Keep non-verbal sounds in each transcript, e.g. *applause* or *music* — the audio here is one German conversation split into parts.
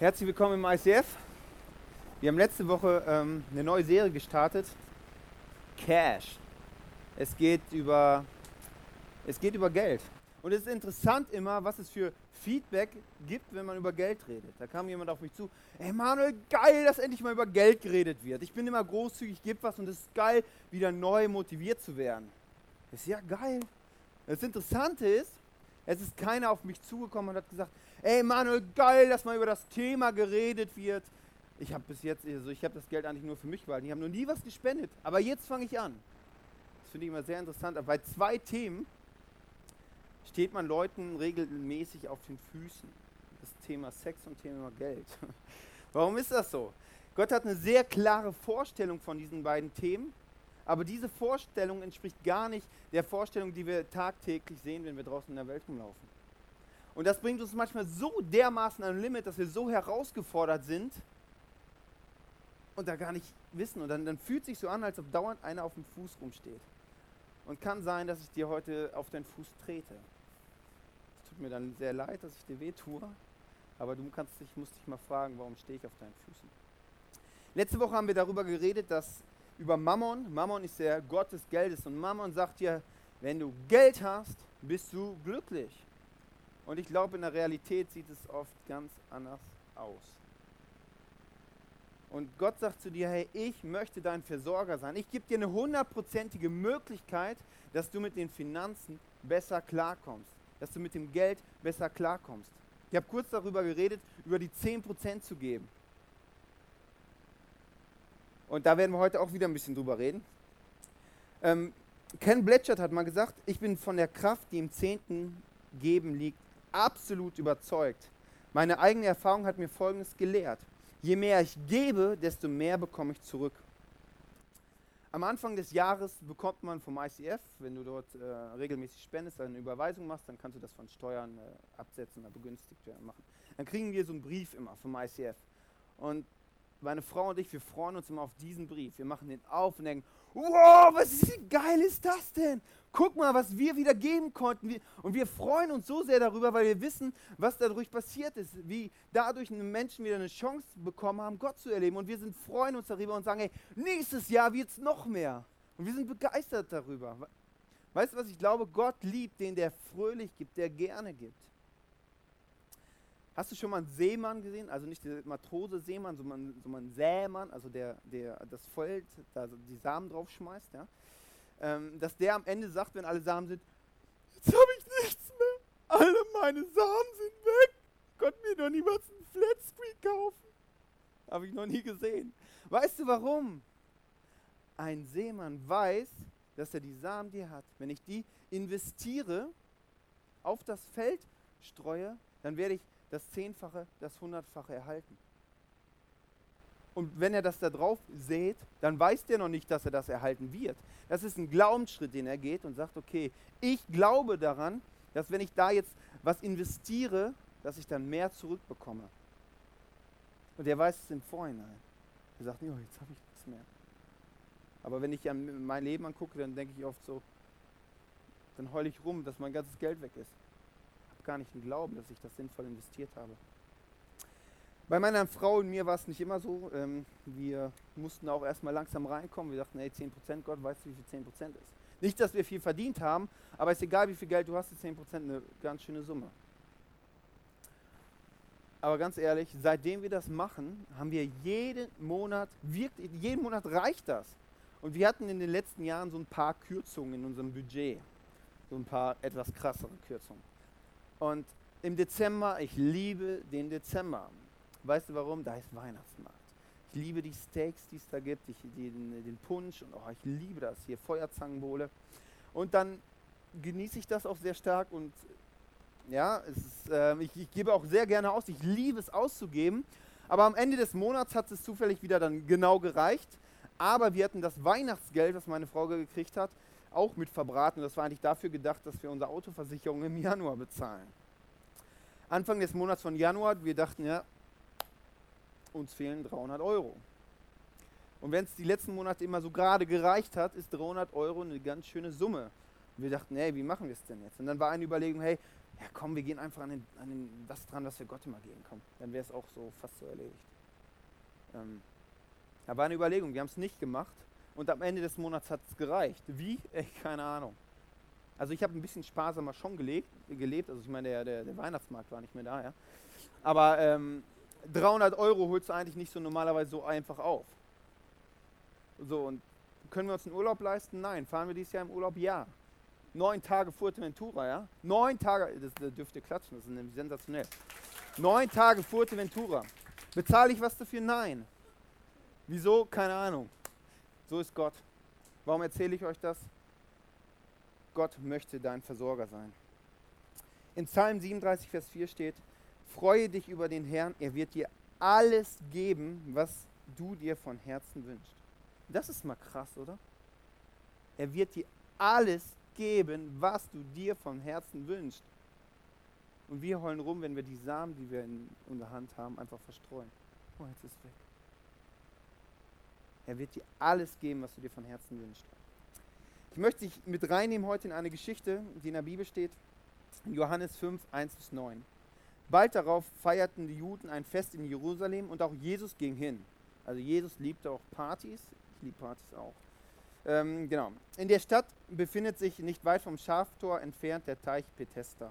Herzlich willkommen im ICF. Wir haben letzte Woche ähm, eine neue Serie gestartet. Cash. Es geht über, es geht über Geld. Und es ist interessant immer, was es für Feedback gibt, wenn man über Geld redet. Da kam jemand auf mich zu, ey Manuel, geil, dass endlich mal über Geld geredet wird. Ich bin immer großzügig, gebe was und es ist geil, wieder neu motiviert zu werden. Das ist ja geil. Das Interessante ist, es ist keiner auf mich zugekommen und hat gesagt, ey Manuel, geil, dass mal über das Thema geredet wird. Ich habe bis jetzt, also ich habe das Geld eigentlich nur für mich behalten. Ich habe noch nie was gespendet, aber jetzt fange ich an. Das finde ich immer sehr interessant. Aber bei zwei Themen steht man Leuten regelmäßig auf den Füßen. Das Thema Sex und Thema Geld. *laughs* Warum ist das so? Gott hat eine sehr klare Vorstellung von diesen beiden Themen, aber diese Vorstellung entspricht gar nicht der Vorstellung, die wir tagtäglich sehen, wenn wir draußen in der Welt rumlaufen. Und das bringt uns manchmal so dermaßen an Limit, dass wir so herausgefordert sind und da gar nicht wissen. Und dann, dann fühlt sich so an, als ob dauernd einer auf dem Fuß rumsteht. Und kann sein, dass ich dir heute auf deinen Fuß trete tut mir dann sehr leid, dass ich dir weh tue, aber du kannst dich, musst dich mal fragen, warum stehe ich auf deinen Füßen. Letzte Woche haben wir darüber geredet, dass über Mammon, Mammon ist der Gott des Geldes und Mammon sagt dir, wenn du Geld hast, bist du glücklich. Und ich glaube, in der Realität sieht es oft ganz anders aus. Und Gott sagt zu dir, hey, ich möchte dein Versorger sein. Ich gebe dir eine hundertprozentige Möglichkeit, dass du mit den Finanzen besser klarkommst dass du mit dem Geld besser klarkommst. Ich habe kurz darüber geredet, über die 10% zu geben. Und da werden wir heute auch wieder ein bisschen drüber reden. Ähm, Ken Bletchert hat mal gesagt, ich bin von der Kraft, die im Zehnten geben liegt, absolut überzeugt. Meine eigene Erfahrung hat mir Folgendes gelehrt. Je mehr ich gebe, desto mehr bekomme ich zurück. Am Anfang des Jahres bekommt man vom ICF, wenn du dort äh, regelmäßig spendest, eine Überweisung machst, dann kannst du das von Steuern äh, absetzen oder begünstigt werden machen. Dann kriegen wir so einen Brief immer vom ICF. Und meine Frau und ich, wir freuen uns immer auf diesen Brief. Wir machen den auf und denken, wow, was ist, wie geil ist das denn? Guck mal, was wir wieder geben konnten. Und wir freuen uns so sehr darüber, weil wir wissen, was dadurch passiert ist. Wie dadurch Menschen wieder eine Chance bekommen haben, Gott zu erleben. Und wir sind, freuen uns darüber und sagen, hey, nächstes Jahr wird es noch mehr. Und wir sind begeistert darüber. Weißt du, was ich glaube? Gott liebt den, der fröhlich gibt, der gerne gibt. Hast du schon mal einen Seemann gesehen? Also nicht der Matrose Seemann, sondern, sondern einen Sämann, also der, der das Feld, da die Samen drauf schmeißt, ja? Ähm, dass der am Ende sagt, wenn alle Samen sind, jetzt habe ich nichts mehr, alle meine Samen sind weg, konnte mir doch niemals einen Flatscreen kaufen. Habe ich noch nie gesehen. Weißt du warum? Ein Seemann weiß, dass er die Samen, die er hat, wenn ich die investiere, auf das Feld streue, dann werde ich das Zehnfache, das Hundertfache erhalten. Und wenn er das da drauf sät, dann weiß der noch nicht, dass er das erhalten wird. Das ist ein Glaubensschritt, den er geht und sagt, okay, ich glaube daran, dass wenn ich da jetzt was investiere, dass ich dann mehr zurückbekomme. Und er weiß es im Vorhinein. Er sagt, jo, jetzt habe ich nichts mehr. Aber wenn ich mein Leben angucke, dann denke ich oft so, dann heule ich rum, dass mein ganzes Geld weg ist gar nicht Glauben, dass ich das sinnvoll investiert habe. Bei meiner Frau und mir war es nicht immer so. Ähm, wir mussten auch erstmal langsam reinkommen. Wir dachten, hey, 10%, Gott weiß, wie viel 10% ist. Nicht, dass wir viel verdient haben, aber es ist egal, wie viel Geld du hast, ist 10% eine ganz schöne Summe. Aber ganz ehrlich, seitdem wir das machen, haben wir jeden Monat, wirklich, jeden Monat reicht das. Und wir hatten in den letzten Jahren so ein paar Kürzungen in unserem Budget. So ein paar etwas krassere Kürzungen. Und im Dezember, ich liebe den Dezember. Weißt du warum? Da ist Weihnachtsmarkt. Ich liebe die Steaks, die es da gibt, ich, den, den Punsch und oh, ich liebe das hier, Feuerzangenbowle. Und dann genieße ich das auch sehr stark und ja, ist, äh, ich, ich, gebe auch sehr gerne aus. Ich liebe es auszugeben. Aber am Ende des Monats hat es zufällig wieder dann genau gereicht. Aber wir hatten das Weihnachtsgeld, das meine Frau gekriegt hat, auch mit verbraten. Das war eigentlich dafür gedacht, dass wir unsere Autoversicherung im Januar bezahlen. Anfang des Monats von Januar, wir dachten, ja, uns fehlen 300 Euro. Und wenn es die letzten Monate immer so gerade gereicht hat, ist 300 Euro eine ganz schöne Summe. Und wir dachten, hey, wie machen wir es denn jetzt? Und dann war eine Überlegung, hey, ja komm, wir gehen einfach an, den, an den, das dran, was wir Gott immer geben. Komm, dann wäre es auch so fast so erledigt. Ähm, da war eine Überlegung, wir haben es nicht gemacht und am Ende des Monats hat es gereicht. Wie? Echt keine Ahnung. Also ich habe ein bisschen sparsamer schon gelebt, gelebt. also ich meine, der, der, der, Weihnachtsmarkt war nicht mehr da, ja. Aber ähm, 300 Euro holst du eigentlich nicht so normalerweise so einfach auf. So, und können wir uns einen Urlaub leisten? Nein. Fahren wir dieses Jahr im Urlaub? Ja. Neun Tage Fuerteventura, ja? Neun Tage, das, das dürft ihr klatschen, das ist nämlich sensationell. Neun Tage Fuerteventura. Bezahle ich was dafür? Nein. Wieso? Keine Ahnung. So ist Gott. Warum erzähle ich euch das? Gott möchte dein Versorger sein. In Psalm 37, Vers 4 steht, Freue dich über den Herrn, er wird dir alles geben, was du dir von Herzen wünschst. Das ist mal krass, oder? Er wird dir alles geben, was du dir von Herzen wünschst. Und wir heulen rum, wenn wir die Samen, die wir in unserer Hand haben, einfach verstreuen. Oh, jetzt ist es weg. Er wird dir alles geben, was du dir von Herzen wünschst. Ich möchte dich mit reinnehmen heute in eine Geschichte, die in der Bibel steht, Johannes 5, 1 bis 9. Bald darauf feierten die Juden ein Fest in Jerusalem und auch Jesus ging hin. Also Jesus liebte auch Partys, ich liebe Partys auch. Ähm, genau. In der Stadt befindet sich nicht weit vom Schaftor entfernt der Teich Bethesda,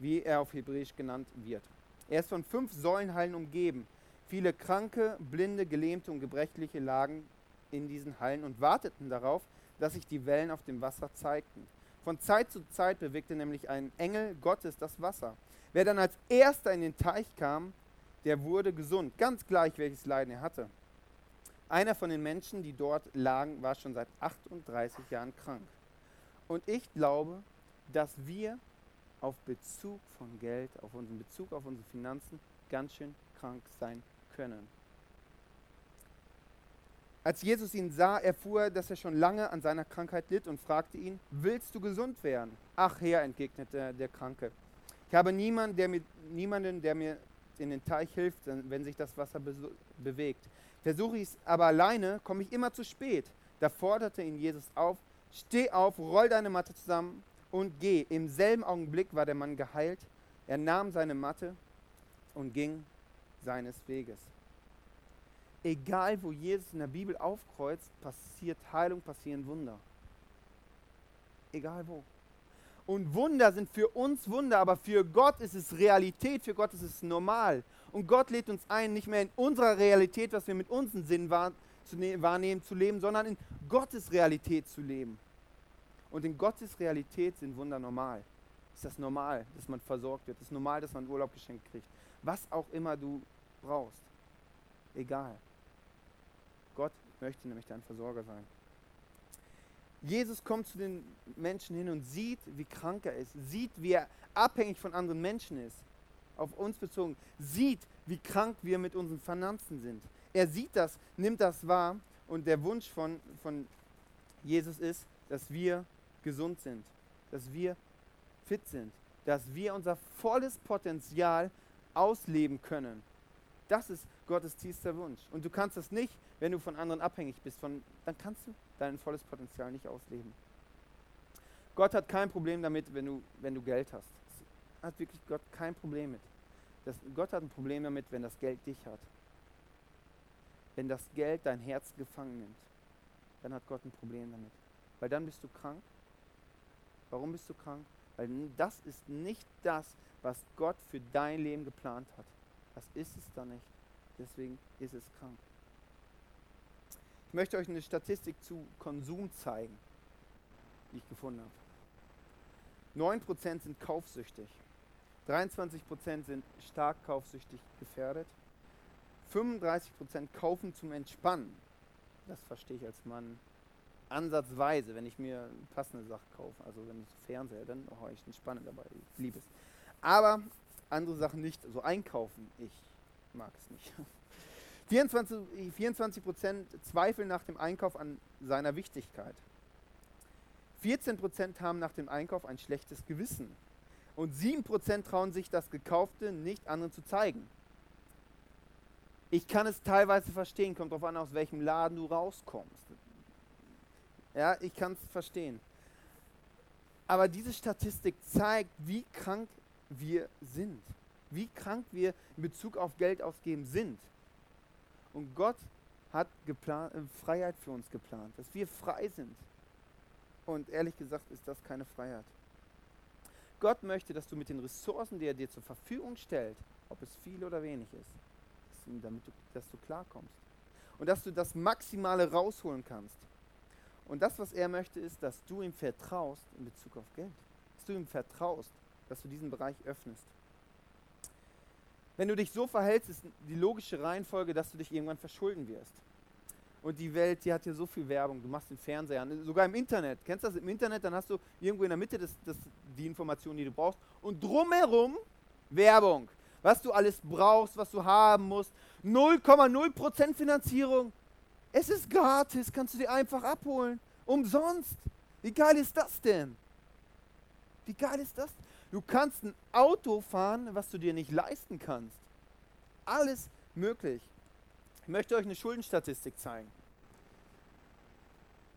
wie er auf Hebräisch genannt wird. Er ist von fünf Säulenhallen umgeben. Viele Kranke, Blinde, Gelähmte und Gebrechliche lagen in diesen Hallen und warteten darauf, dass sich die Wellen auf dem Wasser zeigten. Von Zeit zu Zeit bewegte nämlich ein Engel Gottes das Wasser. Wer dann als erster in den Teich kam, der wurde gesund, ganz gleich welches Leiden er hatte. Einer von den Menschen, die dort lagen, war schon seit 38 Jahren krank. Und ich glaube, dass wir auf Bezug von Geld, auf unseren Bezug auf unsere Finanzen ganz schön krank sein können. Als Jesus ihn sah, erfuhr er, dass er schon lange an seiner Krankheit litt und fragte ihn, willst du gesund werden? Ach Herr, entgegnete der Kranke, ich habe niemanden, der mir, niemanden, der mir in den Teich hilft, wenn sich das Wasser be bewegt. Versuche ich es aber alleine, komme ich immer zu spät. Da forderte ihn Jesus auf, steh auf, roll deine Matte zusammen und geh. Im selben Augenblick war der Mann geheilt. Er nahm seine Matte und ging seines Weges. Egal, wo Jesus in der Bibel aufkreuzt, passiert Heilung, passieren Wunder. Egal wo. Und Wunder sind für uns Wunder, aber für Gott ist es Realität, für Gott ist es normal. Und Gott lädt uns ein, nicht mehr in unserer Realität, was wir mit unseren Sinnen ne-, wahrnehmen, zu leben, sondern in Gottes Realität zu leben. Und in Gottes Realität sind Wunder normal. Ist das normal, dass man versorgt wird? Ist normal, dass man Urlaub geschenkt kriegt? Was auch immer du brauchst. Egal. Gott möchte nämlich dein Versorger sein. Jesus kommt zu den Menschen hin und sieht, wie krank er ist, sieht, wie er abhängig von anderen Menschen ist, auf uns bezogen, sieht, wie krank wir mit unseren Finanzen sind. Er sieht das, nimmt das wahr und der Wunsch von, von Jesus ist, dass wir gesund sind, dass wir fit sind, dass wir unser volles Potenzial ausleben können. Das ist Gottes tiefster Wunsch. Und du kannst das nicht, wenn du von anderen abhängig bist, von, dann kannst du dein volles Potenzial nicht ausleben. Gott hat kein Problem damit, wenn du, wenn du Geld hast. Das hat wirklich Gott kein Problem mit. Das, Gott hat ein Problem damit, wenn das Geld dich hat. Wenn das Geld dein Herz gefangen nimmt, dann hat Gott ein Problem damit. Weil dann bist du krank. Warum bist du krank? Weil das ist nicht das, was Gott für dein Leben geplant hat. Das ist es dann nicht. Deswegen ist es krank. Ich möchte euch eine Statistik zu Konsum zeigen, die ich gefunden habe. 9% sind kaufsüchtig. 23% sind stark kaufsüchtig gefährdet. 35% kaufen zum Entspannen. Das verstehe ich als Mann ansatzweise, wenn ich mir passende Sachen kaufe. Also wenn ich Fernseher, dann habe ich Entspannen dabei. Ich liebe es. Aber andere Sachen nicht. So einkaufen, ich mag es nicht. *laughs* 24, 24 zweifeln nach dem Einkauf an seiner Wichtigkeit. 14% haben nach dem Einkauf ein schlechtes Gewissen. Und 7% trauen sich das Gekaufte nicht anderen zu zeigen. Ich kann es teilweise verstehen, kommt darauf an, aus welchem Laden du rauskommst. Ja, ich kann es verstehen. Aber diese Statistik zeigt, wie krank wir sind. Wie krank wir in Bezug auf Geld ausgeben sind. Und Gott hat geplant, äh, Freiheit für uns geplant, dass wir frei sind. Und ehrlich gesagt ist das keine Freiheit. Gott möchte, dass du mit den Ressourcen, die er dir zur Verfügung stellt, ob es viel oder wenig ist, damit du, dass du klarkommst. Und dass du das Maximale rausholen kannst. Und das, was er möchte, ist, dass du ihm vertraust in Bezug auf Geld. Dass du ihm vertraust, dass du diesen Bereich öffnest. Wenn du dich so verhältst, ist die logische Reihenfolge, dass du dich irgendwann verschulden wirst. Und die Welt, die hat hier so viel Werbung. Du machst den Fernseher an, sogar im Internet. Kennst du das im Internet? Dann hast du irgendwo in der Mitte des, des, die Informationen, die du brauchst. Und drumherum Werbung. Was du alles brauchst, was du haben musst. 0,0% Finanzierung. Es ist gratis, kannst du dir einfach abholen. Umsonst. Wie geil ist das denn? Wie geil ist das? Du kannst ein Auto fahren, was du dir nicht leisten kannst. Alles möglich. Ich möchte euch eine Schuldenstatistik zeigen.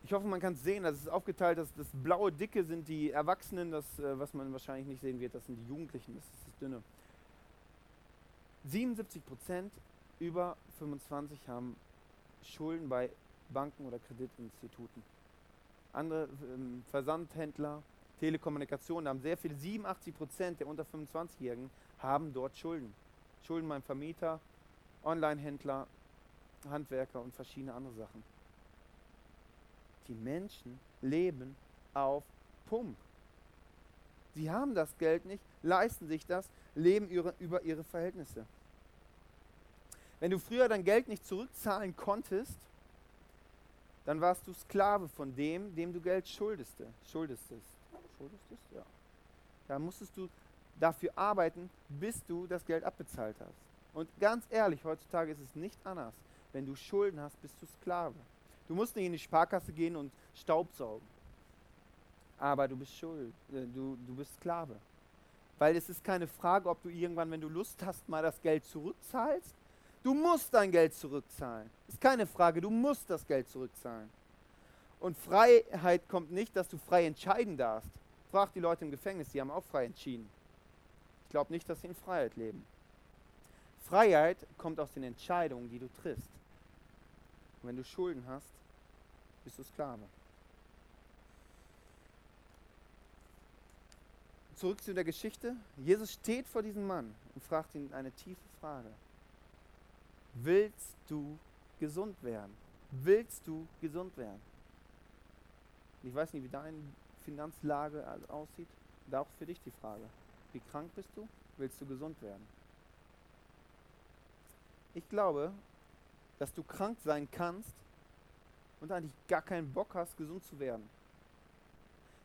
Ich hoffe, man kann es sehen. Das ist aufgeteilt. Das, das blaue Dicke sind die Erwachsenen. Das, äh, was man wahrscheinlich nicht sehen wird, das sind die Jugendlichen. Das ist das Dünne. 77 Prozent über 25 haben Schulden bei Banken oder Kreditinstituten. Andere ähm, Versandhändler, Telekommunikation, haben sehr viele, 87 Prozent der unter 25-Jährigen haben dort Schulden. Schulden beim Vermieter, Online-Händler, Handwerker und verschiedene andere Sachen. Die Menschen leben auf Pump. Sie haben das Geld nicht, leisten sich das, leben ihre, über ihre Verhältnisse. Wenn du früher dein Geld nicht zurückzahlen konntest, dann warst du Sklave von dem, dem du Geld schuldeste, schuldestest. Schuldestest? Ja. Da musstest du dafür arbeiten, bis du das Geld abbezahlt hast. Und ganz ehrlich, heutzutage ist es nicht anders. Wenn du Schulden hast, bist du Sklave. Du musst nicht in die Sparkasse gehen und Staub saugen. Aber du bist schuld, äh, du, du bist Sklave. Weil es ist keine Frage, ob du irgendwann, wenn du Lust hast, mal das Geld zurückzahlst. Du musst dein Geld zurückzahlen. Ist keine Frage, du musst das Geld zurückzahlen. Und Freiheit kommt nicht, dass du frei entscheiden darfst. Frag die Leute im Gefängnis, die haben auch frei entschieden. Ich glaube nicht, dass sie in Freiheit leben. Freiheit kommt aus den Entscheidungen, die du triffst. Und wenn du Schulden hast, bist du Sklave. Zurück zu der Geschichte. Jesus steht vor diesem Mann und fragt ihn eine tiefe Frage. Willst du gesund werden? Willst du gesund werden? Ich weiß nicht, wie deine Finanzlage aussieht. Da auch für dich die Frage. Wie krank bist du? Willst du gesund werden? Ich glaube, dass du krank sein kannst und eigentlich gar keinen Bock hast, gesund zu werden.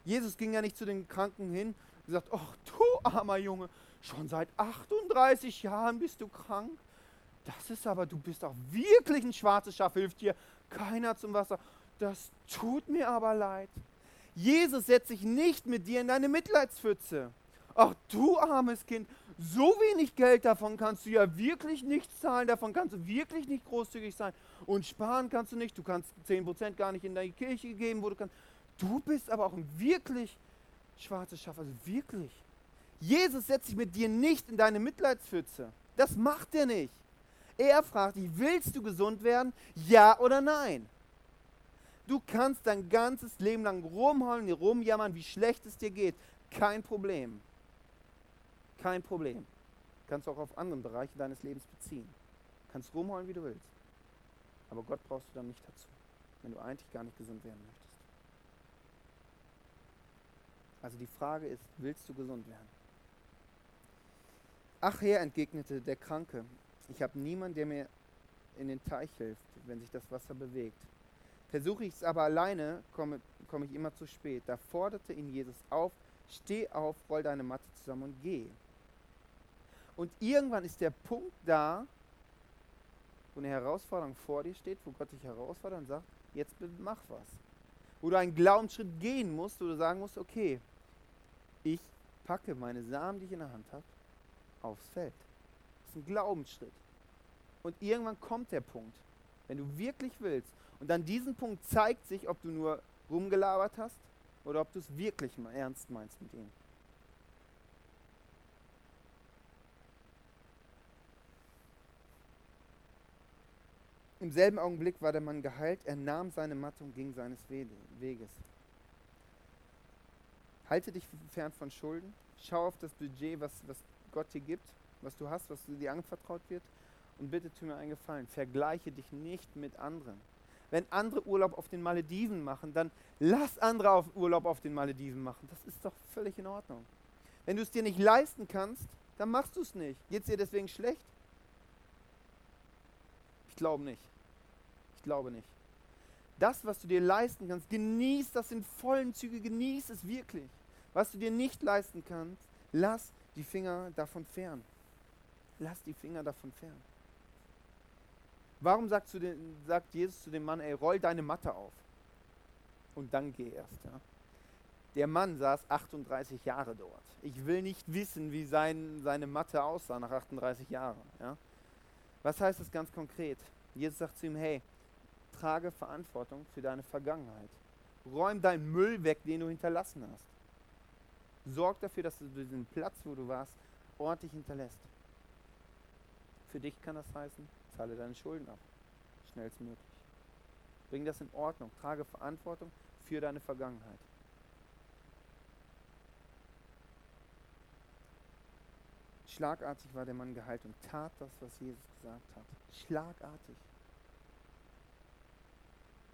Jesus ging ja nicht zu den Kranken hin und sagt, ach du armer Junge, schon seit 38 Jahren bist du krank. Das ist aber, du bist auch wirklich ein schwarzes Schaf, hilft dir keiner zum Wasser. Das tut mir aber leid. Jesus setzt sich nicht mit dir in deine Mitleidspfütze. Ach du armes Kind, so wenig Geld davon kannst du ja wirklich nicht zahlen, davon kannst du wirklich nicht großzügig sein. Und sparen kannst du nicht, du kannst 10% gar nicht in deine Kirche geben, wo du kannst. Du bist aber auch ein wirklich schwarzes Schaf, also wirklich. Jesus setzt sich mit dir nicht in deine Mitleidspfütze. Das macht er nicht. Er fragt dich, willst du gesund werden? Ja oder nein? Du kannst dein ganzes Leben lang rumheulen, rumjammern, wie schlecht es dir geht. Kein Problem. Kein Problem. Kannst du auch auf andere Bereiche deines Lebens beziehen. Kannst rumheulen, wie du willst. Aber Gott brauchst du dann nicht dazu, wenn du eigentlich gar nicht gesund werden möchtest. Also die Frage ist, willst du gesund werden? Ach Herr, entgegnete der Kranke, ich habe niemanden, der mir in den Teich hilft, wenn sich das Wasser bewegt. Versuche ich es aber alleine, komme, komme ich immer zu spät. Da forderte ihn Jesus auf, steh auf, roll deine Matte zusammen und geh. Und irgendwann ist der Punkt da, wo eine Herausforderung vor dir steht, wo Gott dich herausfordert und sagt, jetzt mach was. Wo du einen Glaubensschritt gehen musst, wo du sagen musst, okay, ich packe meine Samen, die ich in der Hand habe, aufs Feld ein Glaubensschritt. Und irgendwann kommt der Punkt, wenn du wirklich willst. Und an diesem Punkt zeigt sich, ob du nur rumgelabert hast oder ob du es wirklich ernst meinst mit ihm. Im selben Augenblick war der Mann geheilt, er nahm seine Matte und ging seines Weges. Halte dich fern von Schulden, schau auf das Budget, was, was Gott dir gibt was du hast, was dir anvertraut wird und bitte tu mir einen Gefallen, vergleiche dich nicht mit anderen. Wenn andere Urlaub auf den Malediven machen, dann lass andere auf Urlaub auf den Malediven machen. Das ist doch völlig in Ordnung. Wenn du es dir nicht leisten kannst, dann machst du es nicht. Geht es dir deswegen schlecht? Ich glaube nicht. Ich glaube nicht. Das, was du dir leisten kannst, genieß das in vollen Zügen, genieß es wirklich. Was du dir nicht leisten kannst, lass die Finger davon fern. Lass die Finger davon fern. Warum sagt, den, sagt, Jesus zu dem Mann, ey, roll deine Matte auf und dann geh erst. Ja? Der Mann saß 38 Jahre dort. Ich will nicht wissen, wie sein, seine Matte aussah nach 38 Jahren. Ja? Was heißt das ganz konkret? Jesus sagt zu ihm, hey, trage Verantwortung für deine Vergangenheit. Räum deinen Müll weg, den du hinterlassen hast. Sorg dafür, dass du diesen Platz, wo du warst, ordentlich hinterlässt. Für dich kann das heißen, zahle deine Schulden ab. Schnellstmöglich. Bring das in Ordnung. Trage Verantwortung für deine Vergangenheit. Schlagartig war der Mann geheilt und tat das, was Jesus gesagt hat. Schlagartig.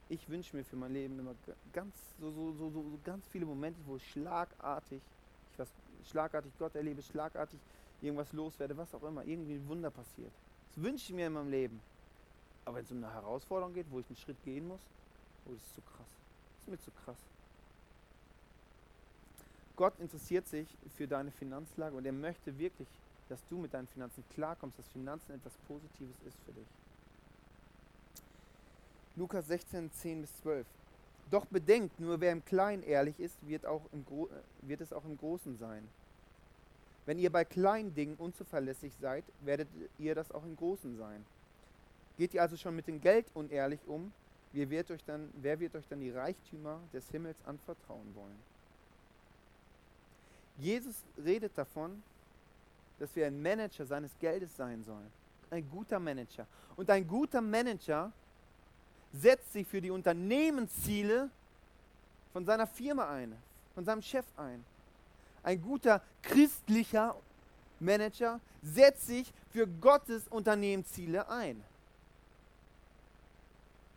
Ich wünsche mir für mein Leben immer ganz, so, so, so, so ganz viele Momente, wo ich schlagartig, ich was, schlagartig Gott erlebe, schlagartig irgendwas loswerde, was auch immer, irgendwie ein Wunder passiert. Das wünsche ich mir in meinem Leben. Aber wenn es um eine Herausforderung geht, wo ich einen Schritt gehen muss, oh, das ist zu krass. Das ist mir zu krass. Gott interessiert sich für deine Finanzlage und er möchte wirklich dass du mit deinen Finanzen klarkommst, dass Finanzen etwas Positives ist für dich. Lukas 16, 10 bis 12. Doch bedenkt, nur wer im Kleinen ehrlich ist, wird, auch im äh, wird es auch im Großen sein. Wenn ihr bei kleinen Dingen unzuverlässig seid, werdet ihr das auch im Großen sein. Geht ihr also schon mit dem Geld unehrlich um, wer wird euch dann, wer wird euch dann die Reichtümer des Himmels anvertrauen wollen? Jesus redet davon, dass wir ein Manager seines Geldes sein sollen. Ein guter Manager. Und ein guter Manager setzt sich für die Unternehmensziele von seiner Firma ein, von seinem Chef ein. Ein guter christlicher Manager setzt sich für Gottes Unternehmensziele ein.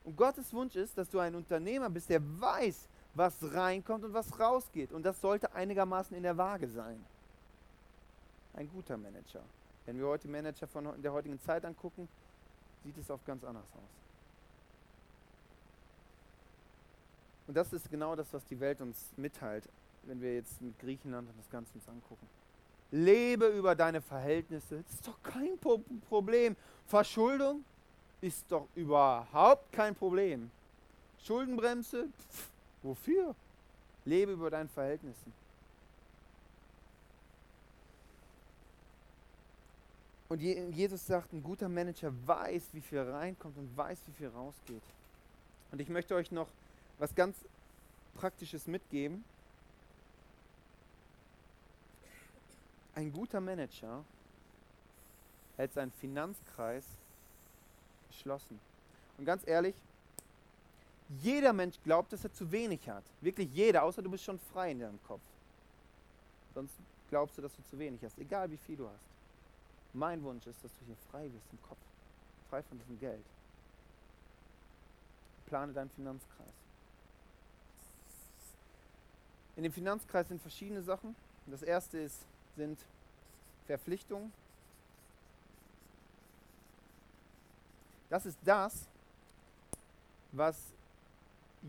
Und Gottes Wunsch ist, dass du ein Unternehmer bist, der weiß, was reinkommt und was rausgeht. Und das sollte einigermaßen in der Waage sein ein guter Manager. Wenn wir heute Manager von der heutigen Zeit angucken, sieht es oft ganz anders aus. Und das ist genau das, was die Welt uns mitteilt, wenn wir jetzt mit Griechenland und das Ganze uns angucken. Lebe über deine Verhältnisse. Das ist doch kein Problem. Verschuldung ist doch überhaupt kein Problem. Schuldenbremse? Pff, wofür? Lebe über deinen Verhältnissen. Und Jesus sagt, ein guter Manager weiß, wie viel reinkommt und weiß, wie viel rausgeht. Und ich möchte euch noch was ganz Praktisches mitgeben. Ein guter Manager hält seinen Finanzkreis geschlossen. Und ganz ehrlich, jeder Mensch glaubt, dass er zu wenig hat. Wirklich jeder, außer du bist schon frei in deinem Kopf. Sonst glaubst du, dass du zu wenig hast, egal wie viel du hast. Mein Wunsch ist, dass du hier frei wirst im Kopf, frei von diesem Geld. Plane deinen Finanzkreis. In dem Finanzkreis sind verschiedene Sachen. Das erste ist, sind Verpflichtungen. Das ist das, was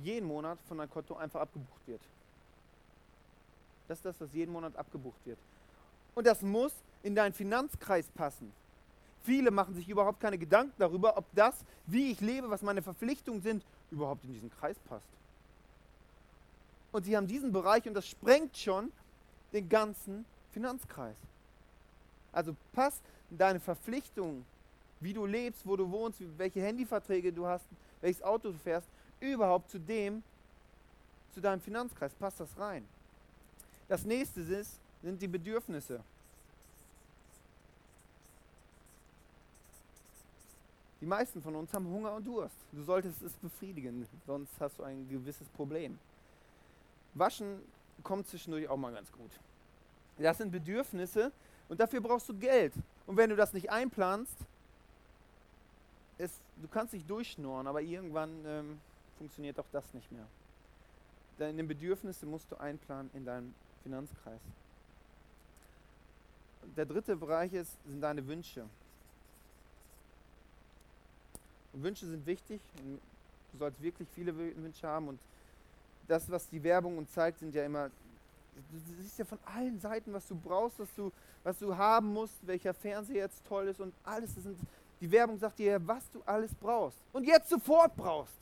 jeden Monat von deinem Konto einfach abgebucht wird. Das ist das, was jeden Monat abgebucht wird. Und das muss in deinen Finanzkreis passen. Viele machen sich überhaupt keine Gedanken darüber, ob das, wie ich lebe, was meine Verpflichtungen sind, überhaupt in diesen Kreis passt. Und sie haben diesen Bereich und das sprengt schon den ganzen Finanzkreis. Also passt deine Verpflichtungen, wie du lebst, wo du wohnst, welche Handyverträge du hast, welches Auto du fährst, überhaupt zu dem, zu deinem Finanzkreis. Passt das rein. Das nächste ist, sind die Bedürfnisse. Die meisten von uns haben Hunger und Durst. Du solltest es befriedigen, sonst hast du ein gewisses Problem. Waschen kommt zwischendurch auch mal ganz gut. Das sind Bedürfnisse und dafür brauchst du Geld. Und wenn du das nicht einplanst, es, du kannst dich durchschnurren, aber irgendwann ähm, funktioniert auch das nicht mehr. Deine Bedürfnisse musst du einplanen in deinem Finanzkreis. Der dritte Bereich ist, sind deine Wünsche. Und Wünsche sind wichtig. Du sollst wirklich viele Wünsche haben. Und das, was die Werbung uns zeigt, sind ja immer, du siehst ja von allen Seiten, was du brauchst, was du, was du haben musst, welcher Fernseher jetzt toll ist und alles. Das sind, die Werbung sagt dir, was du alles brauchst. Und jetzt sofort brauchst.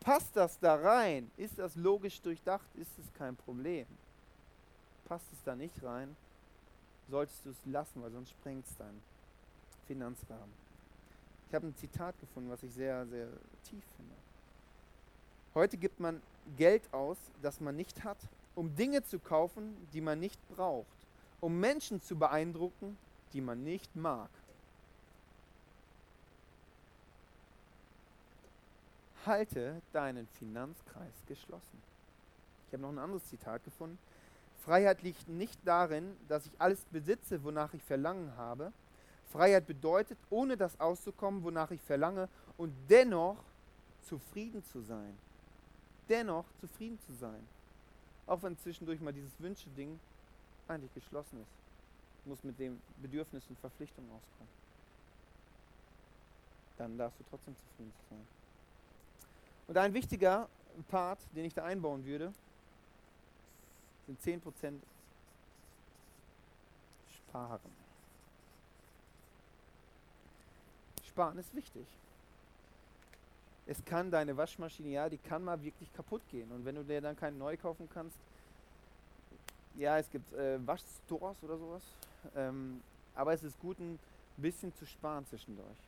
Passt das da rein? Ist das logisch durchdacht? Ist es kein Problem? Passt es da nicht rein? Solltest du es lassen, weil sonst sprengt es deinen Finanzrahmen. Ich habe ein Zitat gefunden, was ich sehr, sehr tief finde. Heute gibt man Geld aus, das man nicht hat, um Dinge zu kaufen, die man nicht braucht, um Menschen zu beeindrucken, die man nicht mag. Halte deinen Finanzkreis geschlossen. Ich habe noch ein anderes Zitat gefunden. Freiheit liegt nicht darin, dass ich alles besitze, wonach ich Verlangen habe. Freiheit bedeutet, ohne das auszukommen, wonach ich verlange, und dennoch zufrieden zu sein. Dennoch zufrieden zu sein. Auch wenn zwischendurch mal dieses Wünsche-Ding eigentlich geschlossen ist. Du musst mit dem Bedürfnis und Verpflichtung auskommen. Dann darfst du trotzdem zufrieden sein. Und ein wichtiger Part, den ich da einbauen würde, sind 10% Sparen. Sparen ist wichtig. Es kann deine Waschmaschine, ja, die kann mal wirklich kaputt gehen. Und wenn du dir dann keinen neu kaufen kannst, ja, es gibt äh, Waschstores oder sowas. Ähm, aber es ist gut, ein bisschen zu sparen zwischendurch.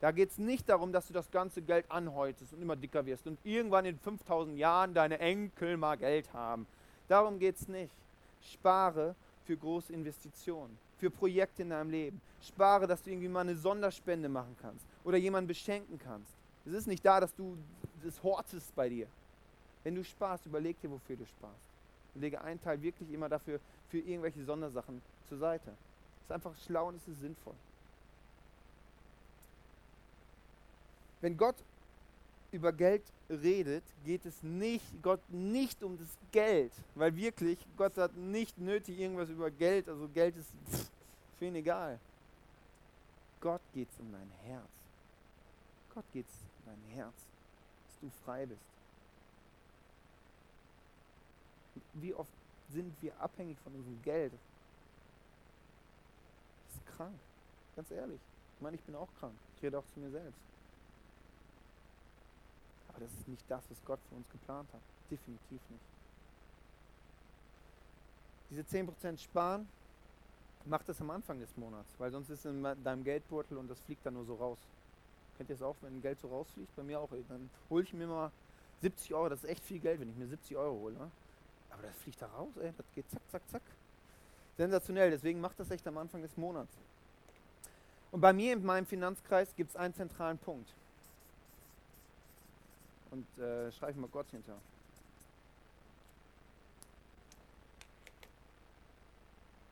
Da geht es nicht darum, dass du das ganze Geld anhäutest und immer dicker wirst und irgendwann in 5000 Jahren deine Enkel mal Geld haben. Darum geht es nicht. Spare für große Investitionen, für Projekte in deinem Leben. Spare, dass du irgendwie mal eine Sonderspende machen kannst oder jemanden beschenken kannst. Es ist nicht da, dass du das hortest bei dir. Wenn du sparst, überleg dir, wofür du sparst. Und lege einen Teil wirklich immer dafür für irgendwelche Sondersachen zur Seite. Es ist einfach schlau und es ist sinnvoll. Wenn Gott über Geld redet, geht es nicht, Gott nicht um das Geld, weil wirklich, Gott hat nicht nötig irgendwas über Geld, also Geld ist für ihn egal. Gott geht es um dein Herz. Gott geht es um dein Herz, dass du frei bist. Wie oft sind wir abhängig von unserem Geld? Das ist krank, ganz ehrlich. Ich meine, ich bin auch krank. Ich rede auch zu mir selbst. Aber das ist nicht das, was Gott für uns geplant hat. Definitiv nicht. Diese 10% sparen, mach das am Anfang des Monats, weil sonst ist es in deinem Geldbeutel und das fliegt dann nur so raus. Kennt ihr es auch, wenn Geld so rausfliegt? Bei mir auch. Dann hole ich mir mal 70 Euro, das ist echt viel Geld, wenn ich mir 70 Euro hole. Ne? Aber das fliegt da raus, ey, das geht zack, zack, zack. Sensationell, deswegen macht das echt am Anfang des Monats. Und bei mir in meinem Finanzkreis gibt es einen zentralen Punkt und äh, schreibe mal Gott hinter.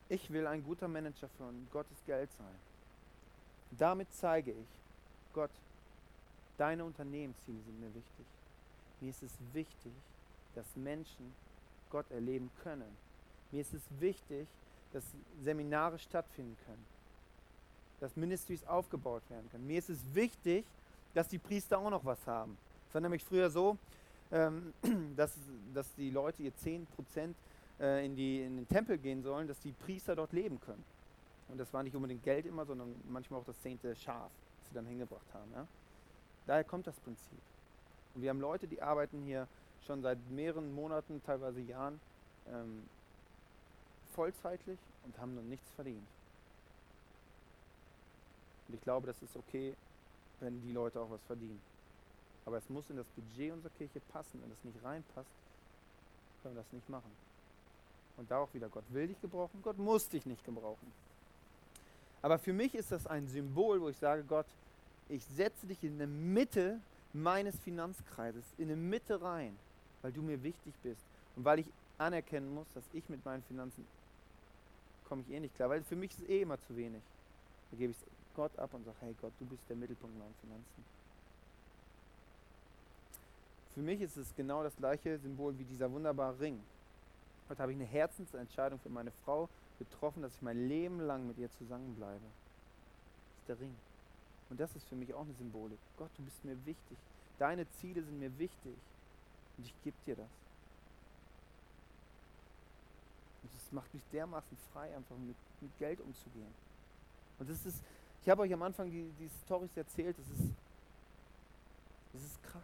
Ich will ein guter Manager von Gottes Geld sein. Damit zeige ich, Gott, deine Unternehmensziele sind mir wichtig. Mir ist es wichtig, dass Menschen Gott erleben können. Mir ist es wichtig, dass Seminare stattfinden können. Dass Ministries aufgebaut werden können. Mir ist es wichtig, dass die Priester auch noch was haben. Es war nämlich früher so, ähm, *clears throat* dass, dass die Leute ihr 10% äh, in, die, in den Tempel gehen sollen, dass die Priester dort leben können. Und das war nicht unbedingt Geld immer, sondern manchmal auch das zehnte Schaf, sie dann hingebracht haben. Ja? Daher kommt das Prinzip. Und wir haben Leute, die arbeiten hier schon seit mehreren Monaten, teilweise Jahren, ähm, vollzeitlich und haben noch nichts verdient. Und ich glaube, das ist okay, wenn die Leute auch was verdienen. Aber es muss in das Budget unserer Kirche passen. Wenn es nicht reinpasst, können wir das nicht machen. Und da auch wieder, Gott will dich gebrauchen, Gott muss dich nicht gebrauchen. Aber für mich ist das ein Symbol, wo ich sage, Gott, ich setze dich in der Mitte meines Finanzkreises, in der Mitte rein, weil du mir wichtig bist und weil ich anerkennen muss, dass ich mit meinen Finanzen komme ich eh nicht klar, weil für mich ist es eh immer zu wenig. Da gebe ich es Gott ab und sage, hey Gott, du bist der Mittelpunkt meiner Finanzen. Für mich ist es genau das gleiche Symbol wie dieser wunderbare Ring. Heute habe ich eine Herzensentscheidung für meine Frau getroffen, dass ich mein Leben lang mit ihr zusammenbleibe. Das ist der Ring. Und das ist für mich auch eine Symbolik. Gott, du bist mir wichtig. Deine Ziele sind mir wichtig. Und ich gebe dir das. Und das macht mich dermaßen frei, einfach mit, mit Geld umzugehen. Und das ist, ich habe euch am Anfang die, die Storys erzählt, das ist, das ist krass.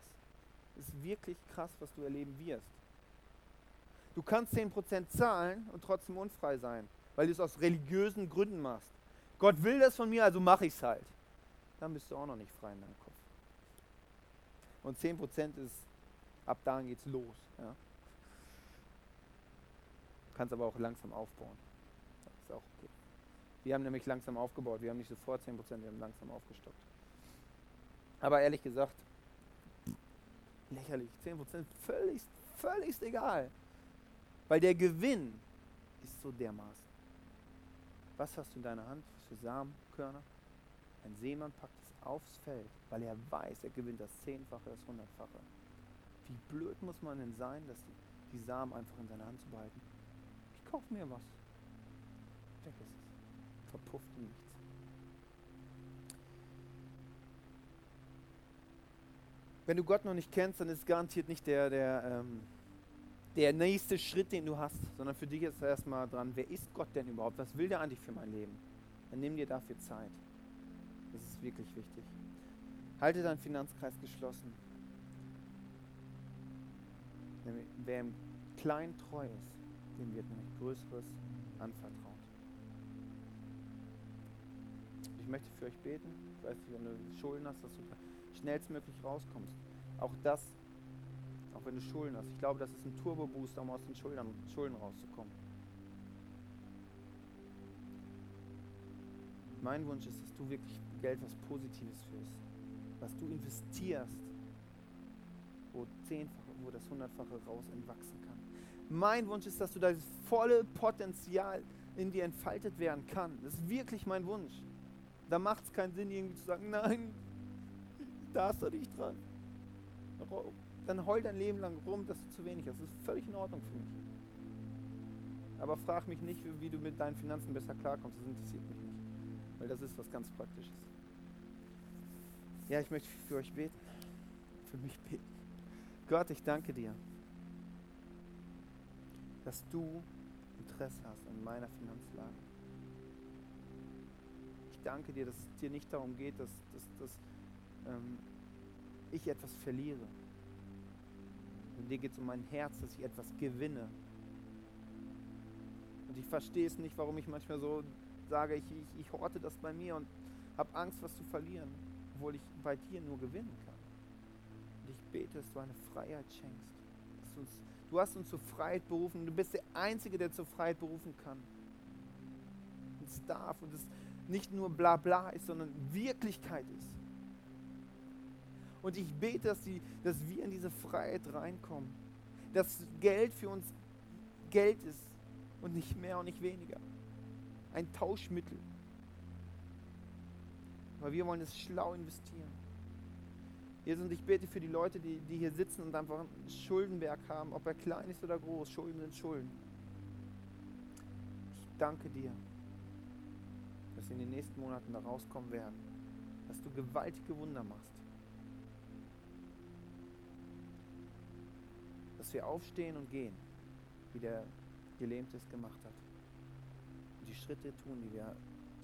Das ist wirklich krass, was du erleben wirst. Du kannst 10% zahlen und trotzdem unfrei sein, weil du es aus religiösen Gründen machst. Gott will das von mir, also mache ich es halt. Dann bist du auch noch nicht frei in deinem Kopf. Und 10% ist, ab da geht's los. Ja. Du kannst aber auch langsam aufbauen. Das ist auch okay. Wir haben nämlich langsam aufgebaut. Wir haben nicht sofort 10%, wir haben langsam aufgestockt. Aber ehrlich gesagt, lächerlich. 10% völlig, völlig egal. Weil der Gewinn ist so dermaßen. Was hast du in deiner Hand für Samenkörner? Ein Seemann packt es aufs Feld, weil er weiß, er gewinnt das Zehnfache, das Hundertfache. Wie blöd muss man denn sein, dass die, die Samen einfach in seiner Hand zu behalten? Ich kaufe mir was. Weg ist es. Verpufft in nichts. Wenn du Gott noch nicht kennst, dann ist es garantiert nicht der, der, ähm, der nächste Schritt, den du hast, sondern für dich ist erstmal dran, wer ist Gott denn überhaupt? Was will der eigentlich für mein Leben? Dann nimm dir dafür Zeit. Das ist wirklich wichtig. Halte deinen Finanzkreis geschlossen. Wer im Kleinen treu ist, dem wird nämlich Größeres anvertraut. Ich möchte für euch beten. Ich weiß nicht, wenn du Schulden hast, dass du schnellstmöglich rauskommst. Auch das, auch wenn du Schulden hast. Ich glaube, das ist ein Turbo-Booster, um aus den Schulden, Schulden rauszukommen. Mein Wunsch ist, dass du wirklich Geld was Positives führst, was du investierst, wo zehnfache, wo das hundertfache raus entwachsen kann. Mein Wunsch ist, dass du das volle Potenzial in dir entfaltet werden kann. Das ist wirklich mein Wunsch. Da macht es keinen Sinn, irgendwie zu sagen, nein, da hast du dich dran. Dann heul dein Leben lang rum, dass du zu wenig hast. Das ist völlig in Ordnung für mich. Aber frag mich nicht, wie du mit deinen Finanzen besser klarkommst. Das interessiert mich nicht. Weil das ist was ganz Praktisches. Ja, ich möchte für euch beten. Für mich beten. Gott, ich danke dir, dass du Interesse hast an meiner Finanzlage. Ich danke dir, dass es dir nicht darum geht, dass, dass, dass ähm, ich etwas verliere. Und dir geht es um mein Herz, dass ich etwas gewinne. Und ich verstehe es nicht, warum ich manchmal so sage, ich, ich, ich horte das bei mir und habe Angst, was zu verlieren, obwohl ich bei dir nur gewinnen kann. Und ich bete, dass du eine Freiheit schenkst. Du, uns, du hast uns zur Freiheit berufen. Du bist der Einzige, der zur Freiheit berufen kann. Und es darf und es nicht nur bla bla ist, sondern Wirklichkeit ist. Und ich bete, dass, die, dass wir in diese Freiheit reinkommen. Dass Geld für uns Geld ist und nicht mehr und nicht weniger. Ein Tauschmittel. Aber wir wollen es schlau investieren. Jesus, und ich bete für die Leute, die, die hier sitzen und einfach einen Schuldenberg haben, ob er klein ist oder groß. Schulden sind Schulden. Ich danke dir, dass wir in den nächsten Monaten da rauskommen werden. Dass du gewaltige Wunder machst. Dass wir aufstehen und gehen, wie der Gelähmte es gemacht hat. Und die Schritte tun, die, wir,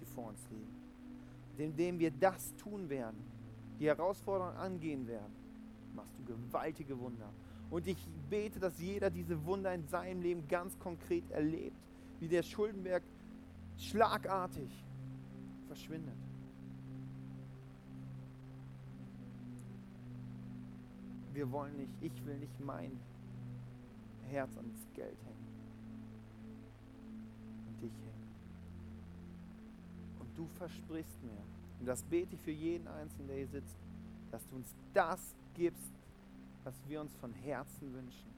die vor uns liegen. Indem wir das tun werden, die Herausforderungen angehen werden, machst du gewaltige Wunder. Und ich bete, dass jeder diese Wunder in seinem Leben ganz konkret erlebt, wie der Schuldenberg schlagartig verschwindet. Wir wollen nicht, ich will nicht mein Herz ans Geld hängen und dich hängen. Und du versprichst mir, Und das bete ich für jeden Einzelnen, der hier sitzt, dass du uns das gibst, was wir uns von Herzen wünschen.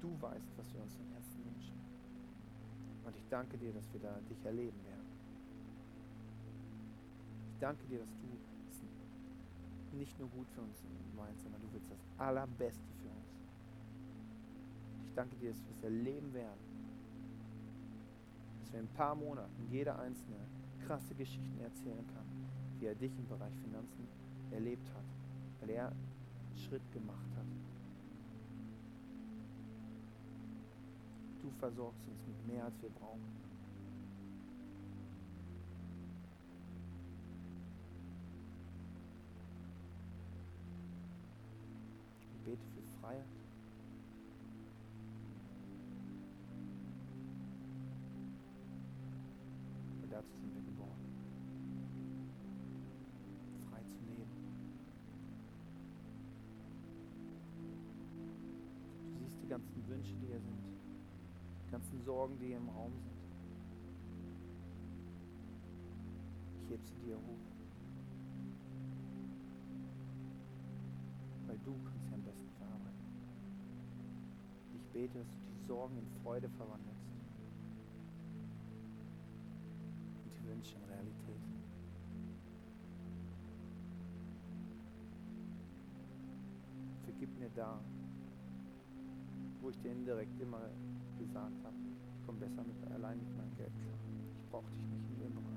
Du weißt, was wir uns von Herzen wünschen. Und ich danke dir, dass wir da dich erleben werden. Ich danke dir, dass du nicht nur gut für uns meinst, sondern du willst das Allerbeste für uns. Ich danke dir, dass wir es erleben werden. Dass wir in ein paar Monaten jeder Einzelne krasse Geschichten erzählen kann, wie er dich im Bereich Finanzen erlebt hat, weil er einen Schritt gemacht hat. Du versorgst uns mit mehr, als wir brauchen. Ich bete für Freiheit. Dazu sind wir geboren. Frei zu leben. Du siehst die ganzen Wünsche, die hier sind. Die ganzen Sorgen, die hier im Raum sind. Ich heb sie dir hoch. Weil du kannst sie am besten verarbeiten. Ich bete, dass du die Sorgen in Freude verwandelst. In Realität. Vergib mir da, wo ich dir indirekt immer gesagt habe, ich komme besser mit, allein mit meinem Geld klar. Ich brauche dich nicht in.